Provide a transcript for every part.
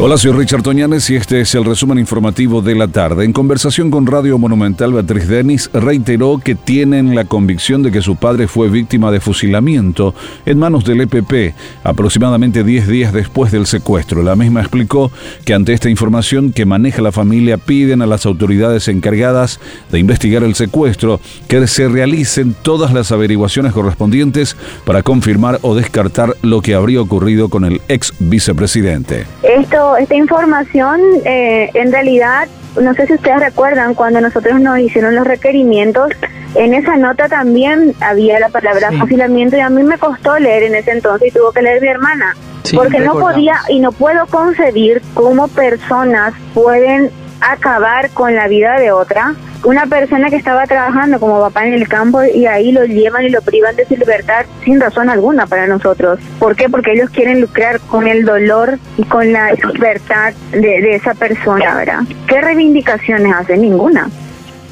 Hola, soy Richard Toñanes y este es el resumen informativo de la tarde. En conversación con Radio Monumental, Beatriz Denis reiteró que tienen la convicción de que su padre fue víctima de fusilamiento en manos del EPP aproximadamente 10 días después del secuestro. La misma explicó que ante esta información que maneja la familia piden a las autoridades encargadas de investigar el secuestro que se realicen todas las averiguaciones correspondientes para confirmar o descartar lo que habría ocurrido con el ex vicepresidente. Esto esta información, eh, en realidad, no sé si ustedes recuerdan cuando nosotros nos hicieron los requerimientos, en esa nota también había la palabra fusilamiento y a mí me costó leer en ese entonces y tuvo que leer mi hermana. porque no podía y no puedo concebir cómo personas pueden acabar con la vida de otra una persona que estaba trabajando como papá en el campo y ahí lo llevan y lo privan de su libertad sin razón alguna para nosotros. ¿Por qué? Porque ellos quieren lucrar con el dolor y con la libertad de, esa persona, ¿verdad? ¿Qué reivindicaciones hacen? Ninguna.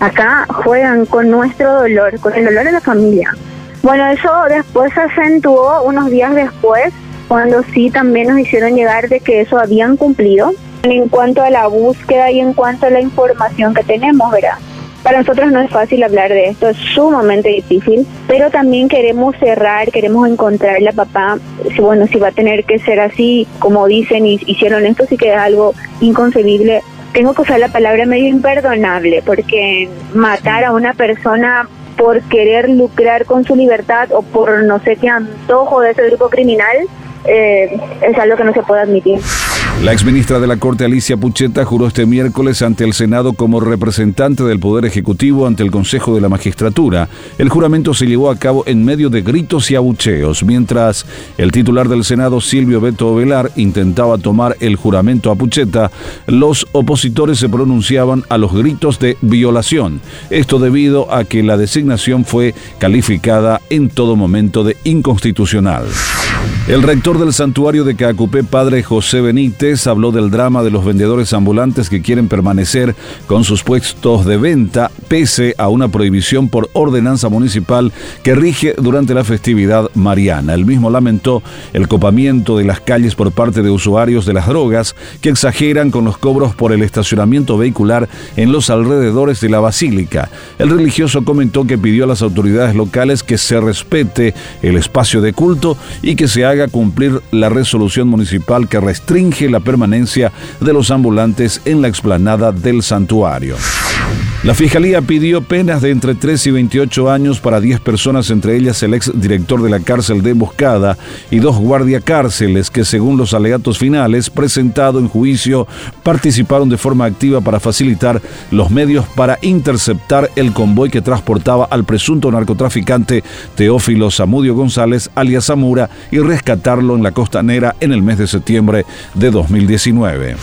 Acá juegan con nuestro dolor, con el dolor de la familia. Bueno, eso después se acentuó unos días después, cuando sí también nos hicieron llegar de que eso habían cumplido en cuanto a la búsqueda y en cuanto a la información que tenemos, ¿verdad? Para nosotros no es fácil hablar de esto, es sumamente difícil, pero también queremos cerrar, queremos encontrarle a papá, bueno, si va a tener que ser así, como dicen y hicieron esto, sí que es algo inconcebible. Tengo que usar la palabra medio imperdonable, porque matar a una persona por querer lucrar con su libertad o por no sé qué antojo de ese grupo criminal, eh, es algo que no se puede admitir. La exministra de la Corte Alicia Pucheta juró este miércoles ante el Senado como representante del Poder Ejecutivo ante el Consejo de la Magistratura. El juramento se llevó a cabo en medio de gritos y abucheos, mientras el titular del Senado, Silvio Beto Velar, intentaba tomar el juramento a Pucheta, los opositores se pronunciaban a los gritos de violación. Esto debido a que la designación fue calificada en todo momento de inconstitucional. El rector del santuario de Cacupé, padre José Benítez, habló del drama de los vendedores ambulantes que quieren permanecer con sus puestos de venta pese a una prohibición por ordenanza municipal que rige durante la festividad mariana. El mismo lamentó el copamiento de las calles por parte de usuarios de las drogas que exageran con los cobros por el estacionamiento vehicular en los alrededores de la basílica. El religioso comentó que pidió a las autoridades locales que se respete el espacio de culto y que se haga cumplir la resolución municipal que restringe la permanencia de los ambulantes en la explanada del santuario. La Fiscalía pidió penas de entre 3 y 28 años para 10 personas, entre ellas el ex director de la cárcel de Emboscada y dos guardiacárceles que, según los alegatos finales presentados en juicio, participaron de forma activa para facilitar los medios para interceptar el convoy que transportaba al presunto narcotraficante Teófilo Zamudio González, alias Zamura, y rescatarlo en la costanera en el mes de septiembre de 2019.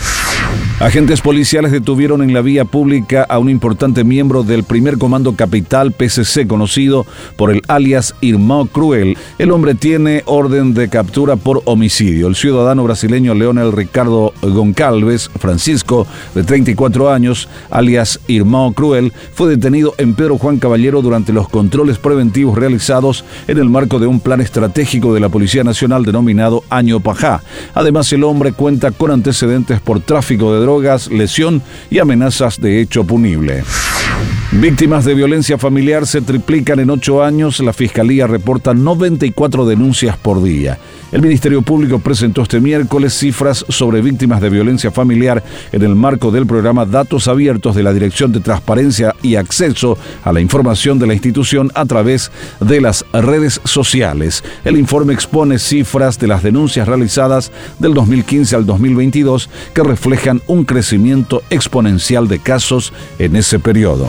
Agentes policiales detuvieron en la vía pública a un importante miembro del primer comando capital PCC, conocido por el alias Irmão Cruel. El hombre tiene orden de captura por homicidio. El ciudadano brasileño Leonel Ricardo Goncalves Francisco, de 34 años, alias Irmão Cruel, fue detenido en Pedro Juan Caballero durante los controles preventivos realizados en el marco de un plan estratégico de la Policía Nacional denominado Año Pajá. Además, el hombre cuenta con antecedentes por tráfico de drogas drogas, lesión y amenazas de hecho punible. Víctimas de violencia familiar se triplican en ocho años. La Fiscalía reporta 94 denuncias por día. El Ministerio Público presentó este miércoles cifras sobre víctimas de violencia familiar en el marco del programa Datos Abiertos de la Dirección de Transparencia y Acceso a la Información de la institución a través de las redes sociales. El informe expone cifras de las denuncias realizadas del 2015 al 2022 que reflejan un crecimiento exponencial de casos en ese periodo.